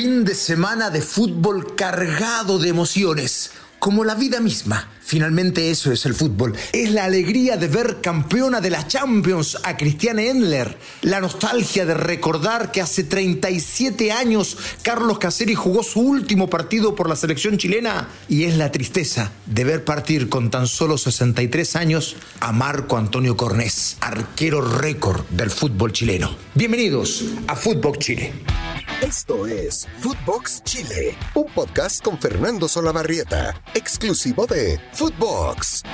fin de semana de fútbol cargado de emociones, como la vida misma. Finalmente eso es el fútbol. Es la alegría de ver campeona de la Champions a Cristiane Endler. La nostalgia de recordar que hace 37 años Carlos Caseri jugó su último partido por la selección chilena. Y es la tristeza de ver partir con tan solo 63 años a Marco Antonio Cornés, arquero récord del fútbol chileno. Bienvenidos a Fútbol Chile. Esto es Footbox Chile, un podcast con Fernando Solabarrieta, exclusivo de Footbox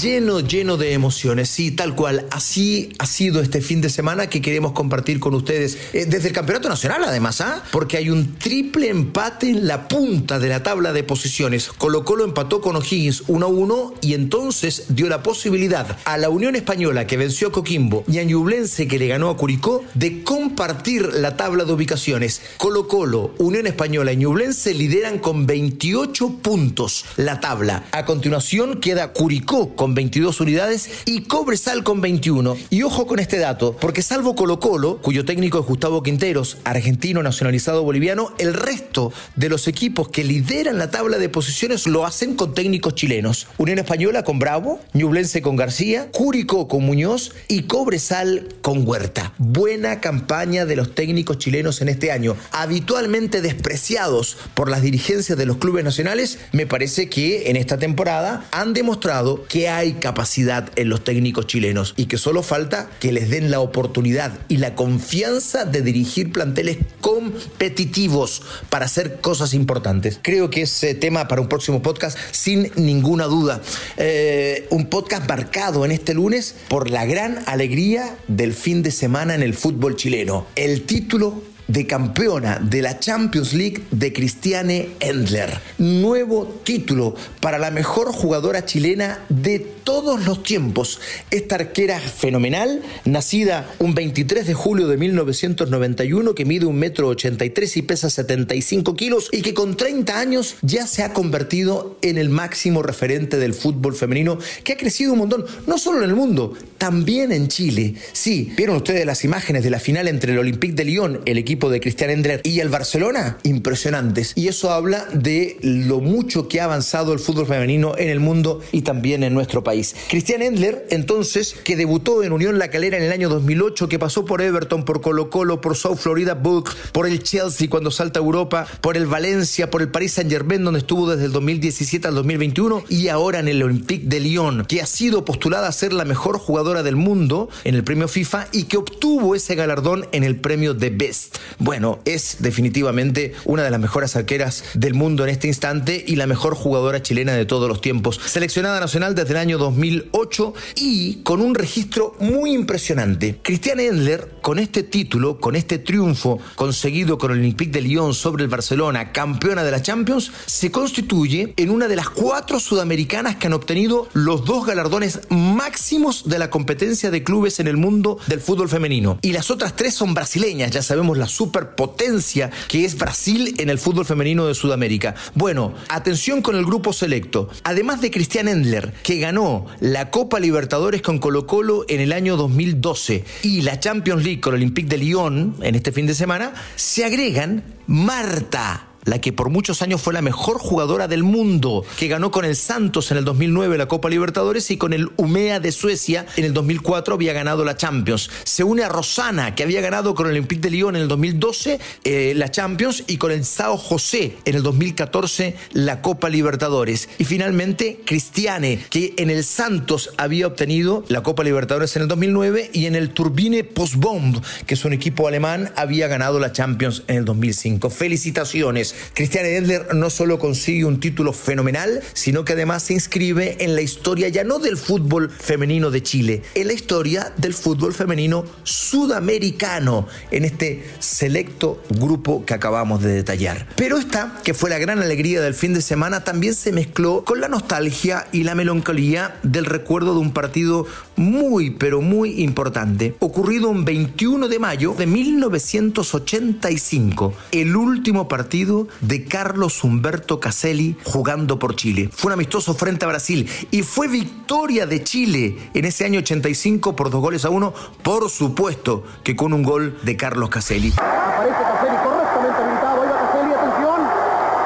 lleno, lleno de emociones. Sí, tal cual. Así ha sido este fin de semana que queremos compartir con ustedes eh, desde el Campeonato Nacional, además, ¿ah? Porque hay un triple empate en la punta de la tabla de posiciones. Colo Colo empató con O'Higgins 1-1 y entonces dio la posibilidad a la Unión Española que venció a Coquimbo y a Ñublense que le ganó a Curicó de compartir la tabla de ubicaciones. Colo Colo, Unión Española y Ñublense lideran con 28 puntos la tabla. A continuación queda Curicó con 22 unidades y Cobresal con 21. Y ojo con este dato, porque salvo Colo Colo, cuyo técnico es Gustavo Quinteros, argentino nacionalizado boliviano, el resto de los equipos que lideran la tabla de posiciones lo hacen con técnicos chilenos. Unión Española con Bravo, Ñublense con García, Curicó con Muñoz y Cobresal con Huerta. Buena campaña de los técnicos chilenos en este año. Habitualmente despreciados por las dirigencias de los clubes nacionales, me parece que en esta temporada han demostrado que hay capacidad en los técnicos chilenos y que solo falta que les den la oportunidad y la confianza de dirigir planteles competitivos para hacer cosas importantes. Creo que es tema para un próximo podcast sin ninguna duda. Eh, un podcast marcado en este lunes por la gran alegría del fin de semana en el fútbol chileno. El título de campeona de la Champions League de Cristiane Endler. Nuevo título para la mejor jugadora chilena de todos los tiempos. Esta arquera fenomenal, nacida un 23 de julio de 1991, que mide un metro 83 y pesa 75 kilos y que con 30 años ya se ha convertido en el máximo referente del fútbol femenino, que ha crecido un montón, no solo en el mundo, también en Chile. Sí, vieron ustedes las imágenes de la final entre el Olympique de Lyon, el equipo de Cristian Endler y el Barcelona, impresionantes. Y eso habla de lo mucho que ha avanzado el fútbol femenino en el mundo y también en nuestro país. Cristian Endler, entonces, que debutó en Unión La Calera en el año 2008, que pasó por Everton, por Colo Colo, por South Florida Bucks, por el Chelsea cuando salta a Europa, por el Valencia, por el Paris Saint Germain, donde estuvo desde el 2017 al 2021, y ahora en el Olympique de Lyon, que ha sido postulada a ser la mejor jugadora del mundo en el premio FIFA y que obtuvo ese galardón en el premio The Best. Bueno, es definitivamente una de las mejores arqueras del mundo en este instante y la mejor jugadora chilena de todos los tiempos. Seleccionada nacional desde el año 2008 y con un registro muy impresionante. Cristiane Endler, con este título, con este triunfo conseguido con el Olympique de Lyon sobre el Barcelona, campeona de la Champions, se constituye en una de las cuatro sudamericanas que han obtenido los dos galardones máximos de la competencia de clubes en el mundo del fútbol femenino. Y las otras tres son brasileñas, ya sabemos las superpotencia que es Brasil en el fútbol femenino de Sudamérica. Bueno, atención con el grupo selecto. Además de Cristian Endler, que ganó la Copa Libertadores con Colo Colo en el año 2012 y la Champions League con el Olympique de Lyon en este fin de semana, se agregan Marta la que por muchos años fue la mejor jugadora del mundo, que ganó con el Santos en el 2009 la Copa Libertadores y con el Umea de Suecia en el 2004 había ganado la Champions. Se une a Rosana, que había ganado con el Olympique de Lyon en el 2012 eh, la Champions y con el Sao José en el 2014 la Copa Libertadores. Y finalmente Cristiane, que en el Santos había obtenido la Copa Libertadores en el 2009 y en el Turbine Postbomb, que es un equipo alemán, había ganado la Champions en el 2005. Felicitaciones. Cristian Edler no solo consigue un título fenomenal, sino que además se inscribe en la historia ya no del fútbol femenino de Chile, en la historia del fútbol femenino sudamericano, en este selecto grupo que acabamos de detallar. Pero esta, que fue la gran alegría del fin de semana, también se mezcló con la nostalgia y la melancolía del recuerdo de un partido muy, pero muy importante, ocurrido un 21 de mayo de 1985, el último partido de Carlos Humberto Caselli jugando por Chile. Fue un amistoso frente a Brasil y fue victoria de Chile en ese año 85 por dos goles a uno, por supuesto que con un gol de Carlos Caselli. Aparece Caselli correctamente habilitado. Ahí va Caselli, atención.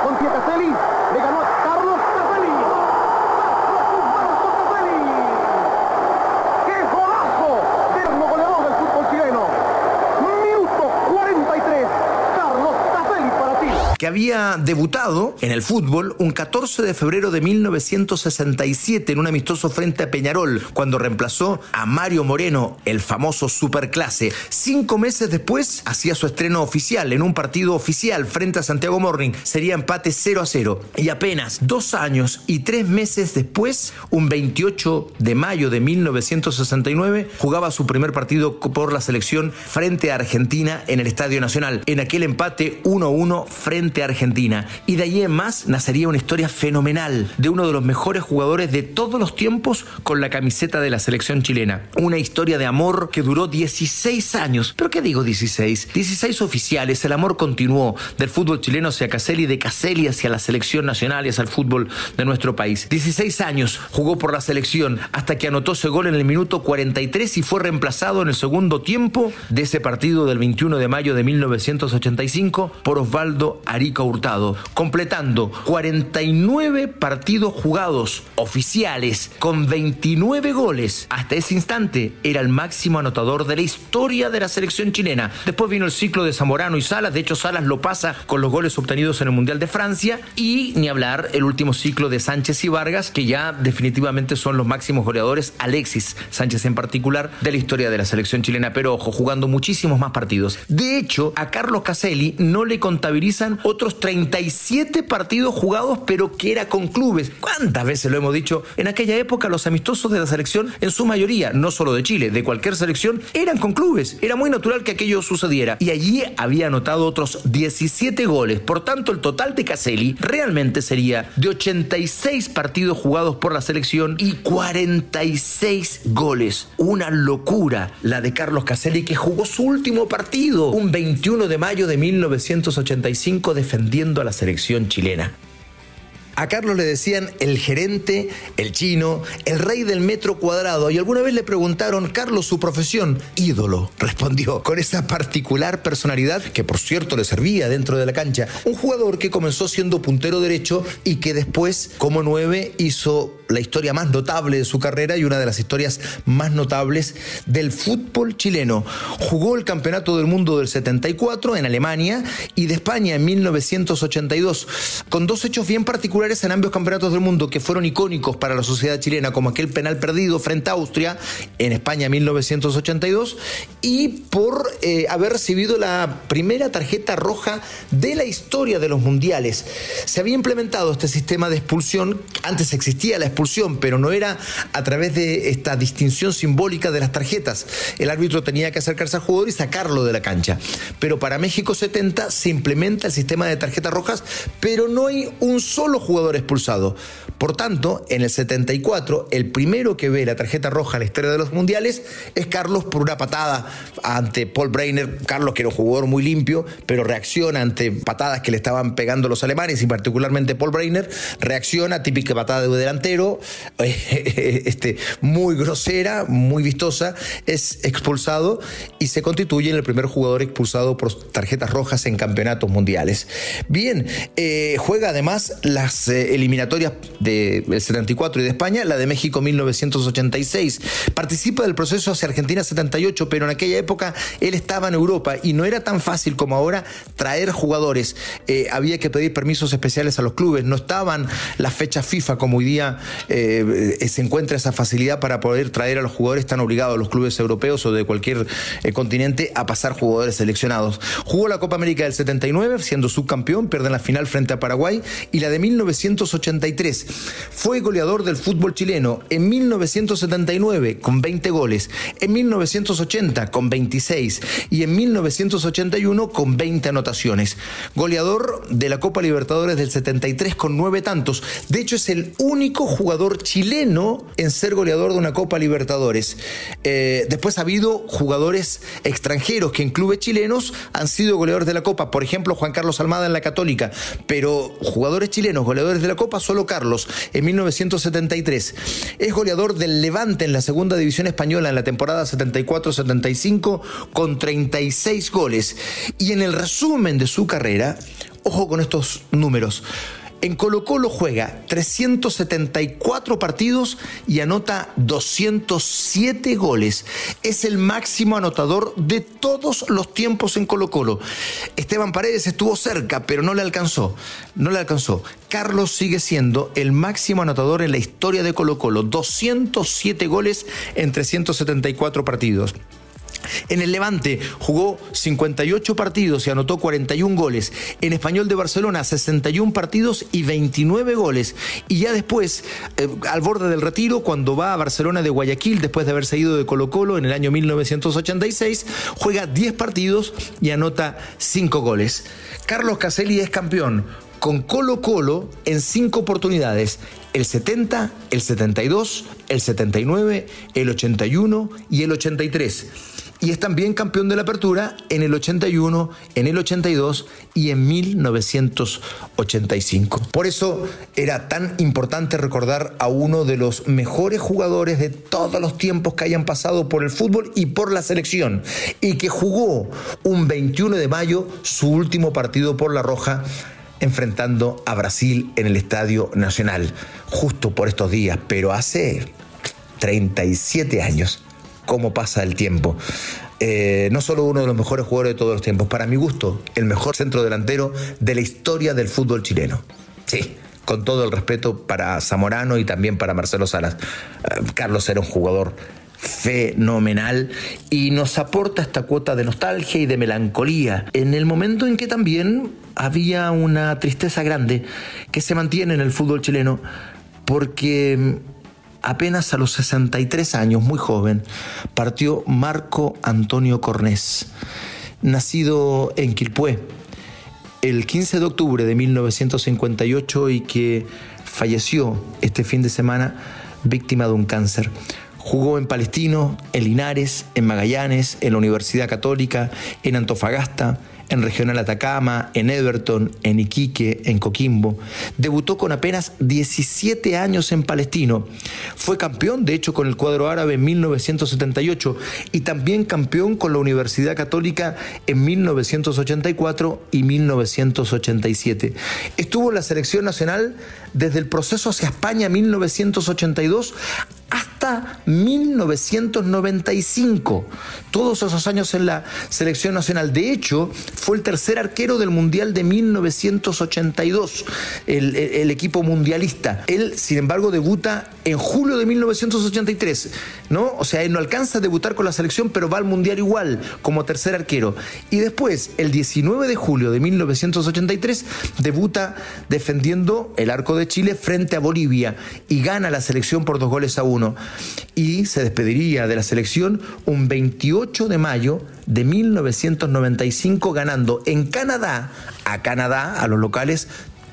Con pie Caselli. Le ganó a Carlos Caselli. Carlos Humberto Caselli. ¡Qué golazo! Terno goleador del fútbol chileno. Minuto 43. Carlos Caselli para Chile. que había debutado en el fútbol un 14 de febrero de 1967 en un amistoso frente a Peñarol, cuando reemplazó a Mario Moreno, el famoso superclase. Cinco meses después hacía su estreno oficial en un partido oficial frente a Santiago Morning. Sería empate 0 a 0. Y apenas dos años y tres meses después, un 28 de mayo de 1969, jugaba su primer partido por la selección frente a Argentina en el Estadio Nacional. En aquel empate 1-1 frente a Argentina. Y de allí en más nacería una historia fenomenal de uno de los mejores jugadores de todos los tiempos con la camiseta de la selección chilena. Una historia de amor que duró 16 años. ¿Pero qué digo 16? 16 oficiales. El amor continuó del fútbol chileno hacia Caselli, de Caselli hacia la selección nacional y hacia el fútbol de nuestro país. 16 años jugó por la selección hasta que anotó ese gol en el minuto 43 y fue reemplazado en el segundo tiempo de ese partido del 21 de mayo de 1985 por Osvaldo Arica Hurtado, completando 49 partidos jugados oficiales con 29 goles. Hasta ese instante era el máximo anotador de la historia de la selección chilena. Después vino el ciclo de Zamorano y Salas, de hecho Salas lo pasa con los goles obtenidos en el Mundial de Francia y ni hablar el último ciclo de Sánchez y Vargas, que ya definitivamente son los máximos goleadores, Alexis Sánchez en particular, de la historia de la selección chilena, pero ojo, jugando muchísimos más partidos. De hecho, a Carlos Caselli no le contabilizan otros 37 partidos jugados, pero que era con clubes. ¿Cuántas veces lo hemos dicho? En aquella época los amistosos de la selección, en su mayoría, no solo de Chile, de cualquier selección, eran con clubes. Era muy natural que aquello sucediera. Y allí había anotado otros 17 goles. Por tanto, el total de Caselli realmente sería de 86 partidos jugados por la selección y 46 goles. Una locura la de Carlos Caselli que jugó su último partido un 21 de mayo de 1985 defendiendo a la selección chilena. A Carlos le decían el gerente, el chino, el rey del metro cuadrado. Y alguna vez le preguntaron, Carlos, su profesión, ídolo, respondió, con esa particular personalidad que por cierto le servía dentro de la cancha. Un jugador que comenzó siendo puntero derecho y que después, como nueve, hizo la historia más notable de su carrera y una de las historias más notables del fútbol chileno. Jugó el Campeonato del Mundo del 74 en Alemania y de España en 1982, con dos hechos bien particulares en ambos campeonatos del mundo que fueron icónicos para la sociedad chilena, como aquel penal perdido frente a Austria en España en 1982 y por eh, haber recibido la primera tarjeta roja de la historia de los mundiales. Se había implementado este sistema de expulsión, antes existía la expulsión, pero no era a través de esta distinción simbólica de las tarjetas. El árbitro tenía que acercarse al jugador y sacarlo de la cancha. Pero para México 70 se implementa el sistema de tarjetas rojas, pero no hay un solo jugador expulsado. Por tanto, en el 74, el primero que ve la tarjeta roja en la historia de los mundiales es Carlos por una patada ante Paul Breiner. Carlos, que era un jugador muy limpio, pero reacciona ante patadas que le estaban pegando los alemanes y particularmente Paul Breiner. Reacciona, típica patada de delantero, este, muy grosera, muy vistosa. Es expulsado y se constituye en el primer jugador expulsado por tarjetas rojas en campeonatos mundiales. Bien, eh, juega además las eh, eliminatorias del 74 y de España, la de México 1986. Participa del proceso hacia Argentina 78, pero en aquella época él estaba en Europa y no era tan fácil como ahora traer jugadores. Eh, había que pedir permisos especiales a los clubes, no estaban las fechas FIFA como hoy día eh, se encuentra esa facilidad para poder traer a los jugadores, están obligados los clubes europeos o de cualquier eh, continente a pasar jugadores seleccionados. Jugó la Copa América del 79, siendo subcampeón, pierde la final frente a Paraguay, y la de 1983. Fue goleador del fútbol chileno en 1979 con 20 goles, en 1980 con 26 y en 1981 con 20 anotaciones. Goleador de la Copa Libertadores del 73 con 9 tantos. De hecho, es el único jugador chileno en ser goleador de una Copa Libertadores. Eh, después ha habido jugadores extranjeros que en clubes chilenos han sido goleadores de la Copa. Por ejemplo, Juan Carlos Almada en la Católica. Pero jugadores chilenos, goleadores de la Copa, solo Carlos en 1973. Es goleador del Levante en la segunda división española en la temporada 74-75 con 36 goles. Y en el resumen de su carrera, ojo con estos números. En Colo Colo juega 374 partidos y anota 207 goles. Es el máximo anotador de todos los tiempos en Colo Colo. Esteban Paredes estuvo cerca, pero no le alcanzó. No le alcanzó. Carlos sigue siendo el máximo anotador en la historia de Colo Colo. 207 goles en 374 partidos. En el Levante jugó 58 partidos y anotó 41 goles. En Español de Barcelona 61 partidos y 29 goles. Y ya después, eh, al borde del retiro, cuando va a Barcelona de Guayaquil, después de haberse ido de Colo Colo en el año 1986, juega 10 partidos y anota 5 goles. Carlos Caselli es campeón con Colo Colo en 5 oportunidades. El 70, el 72, el 79, el 81 y el 83 y es también campeón de la apertura en el 81, en el 82 y en 1985. Por eso era tan importante recordar a uno de los mejores jugadores de todos los tiempos que hayan pasado por el fútbol y por la selección y que jugó un 21 de mayo su último partido por la Roja enfrentando a Brasil en el Estadio Nacional, justo por estos días, pero hace 37 años cómo pasa el tiempo. Eh, no solo uno de los mejores jugadores de todos los tiempos, para mi gusto, el mejor centro delantero de la historia del fútbol chileno. Sí, con todo el respeto para Zamorano y también para Marcelo Salas. Eh, Carlos era un jugador fenomenal y nos aporta esta cuota de nostalgia y de melancolía en el momento en que también había una tristeza grande que se mantiene en el fútbol chileno porque apenas a los 63 años, muy joven, partió Marco Antonio Cornés, nacido en Quilpué el 15 de octubre de 1958 y que falleció este fin de semana víctima de un cáncer. Jugó en Palestino, en Linares, en Magallanes, en la Universidad Católica, en Antofagasta, en Regional Atacama, en Everton, en Iquique, en Coquimbo. Debutó con apenas 17 años en Palestino. Fue campeón, de hecho, con el cuadro árabe en 1978 y también campeón con la Universidad Católica en 1984 y 1987. Estuvo en la selección nacional desde el proceso hacia España 1982 hasta 1995. Todos esos años en la selección nacional. De hecho, fue el tercer arquero del Mundial de 1982, el, equipo mundialista. Él, sin embargo, debuta en julio de 1983, ¿no? O sea, él no alcanza a debutar con la selección, pero va al Mundial igual, como tercer arquero. Y después, el 19 de julio de 1983, debuta defendiendo el arco de Chile frente a Bolivia y gana la selección por dos goles a uno. Y se despediría de la selección un 28 de mayo de 1995 ganando en Canadá, a Canadá, a los locales,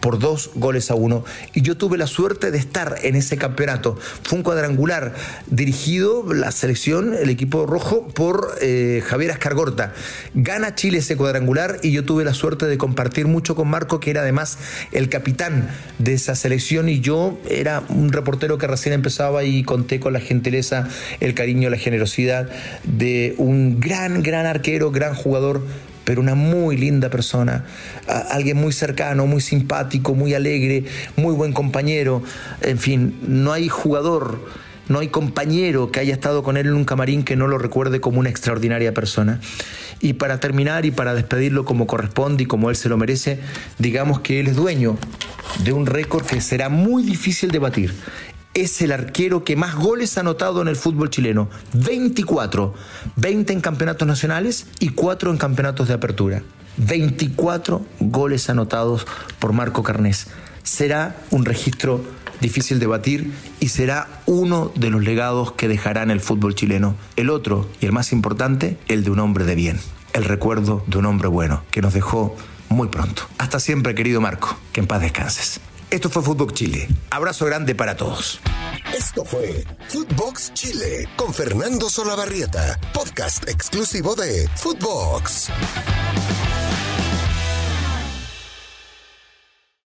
por dos goles a uno. Y yo tuve la suerte de estar en ese campeonato. Fue un cuadrangular dirigido, la selección, el equipo rojo, por eh, Javier Ascargorta. Gana Chile ese cuadrangular y yo tuve la suerte de compartir mucho con Marco, que era además el capitán de esa selección y yo era un reportero que recién empezaba y conté con la gentileza, el cariño, la generosidad de un gran, gran arquero, gran jugador pero una muy linda persona, alguien muy cercano, muy simpático, muy alegre, muy buen compañero. En fin, no hay jugador, no hay compañero que haya estado con él en un camarín que no lo recuerde como una extraordinaria persona. Y para terminar y para despedirlo como corresponde y como él se lo merece, digamos que él es dueño de un récord que será muy difícil de batir es el arquero que más goles ha anotado en el fútbol chileno. 24. 20 en campeonatos nacionales y 4 en campeonatos de apertura. 24 goles anotados por Marco Carnés. Será un registro difícil de batir y será uno de los legados que dejará en el fútbol chileno. El otro, y el más importante, el de un hombre de bien. El recuerdo de un hombre bueno que nos dejó muy pronto. Hasta siempre, querido Marco. Que en paz descanses. Esto fue Fútbol Chile. Abrazo grande para todos. Esto fue Footbox Chile con Fernando Solabarrieta, podcast exclusivo de Footbox.